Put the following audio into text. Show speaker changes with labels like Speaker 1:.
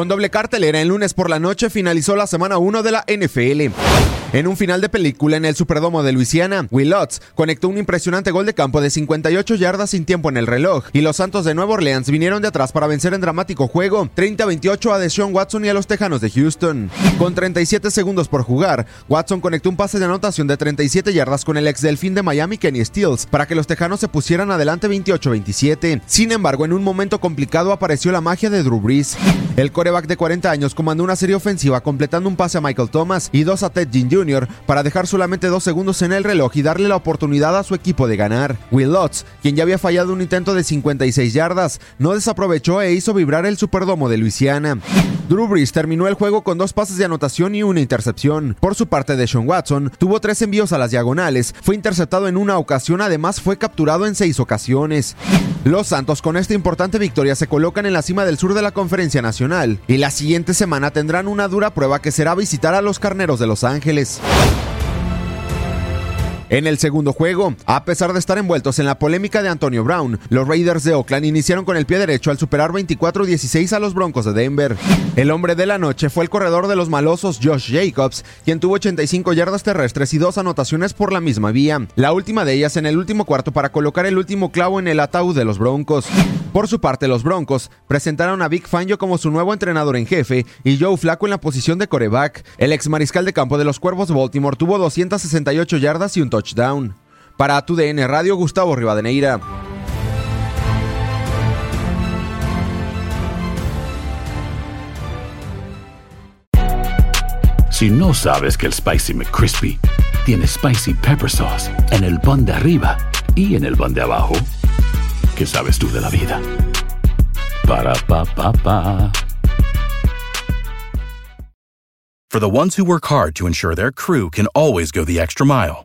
Speaker 1: Con doble cartelera, el lunes por la noche finalizó la semana 1 de la NFL. En un final de película en el Superdomo de Luisiana, Will Lutz conectó un impresionante gol de campo de 58 yardas sin tiempo en el reloj, y los Santos de Nueva Orleans vinieron de atrás para vencer en dramático juego 30-28 a Deshaun Watson y a los Tejanos de Houston. Con 37 segundos por jugar, Watson conectó un pase de anotación de 37 yardas con el ex delfín de Miami Kenny Stills para que los Tejanos se pusieran adelante 28-27. Sin embargo, en un momento complicado apareció la magia de Drew Brees. El coreback de 40 años comandó una serie ofensiva completando un pase a Michael Thomas y dos a Ted Ginn Para dejar solamente dos segundos en el reloj y darle la oportunidad a su equipo de ganar. Will Lutz, quien ya había fallado un intento de 56 yardas, no desaprovechó e hizo vibrar el Superdomo de Luisiana. Drew Brees terminó el juego con dos pases de anotación y una intercepción. Por su parte, Deshaun Watson tuvo tres envíos a las diagonales, fue interceptado en una ocasión, además fue capturado en seis ocasiones. Los Santos con esta importante victoria se colocan en la cima del sur de la Conferencia Nacional y la siguiente semana tendrán una dura prueba que será visitar a los Carneros de Los Ángeles. guys. En el segundo juego, a pesar de estar envueltos en la polémica de Antonio Brown, los Raiders de Oakland iniciaron con el pie derecho al superar 24-16 a los Broncos de Denver. El hombre de la noche fue el corredor de los malosos Josh Jacobs, quien tuvo 85 yardas terrestres y dos anotaciones por la misma vía, la última de ellas en el último cuarto para colocar el último clavo en el ataúd de los Broncos. Por su parte, los Broncos presentaron a Vic Fangio como su nuevo entrenador en jefe y Joe Flaco en la posición de coreback. El ex mariscal de campo de los Cuervos de Baltimore tuvo 268 yardas y un touchdown. Para tu DN Radio, Gustavo Rivadeneira.
Speaker 2: Si no sabes que el Spicy McCrispy tiene Spicy Pepper Sauce en el pan de arriba y en el pan de abajo, ¿qué sabes tú de la vida? Para, pa, pa, pa.
Speaker 3: For the ones who work hard to ensure their crew can always go the extra mile,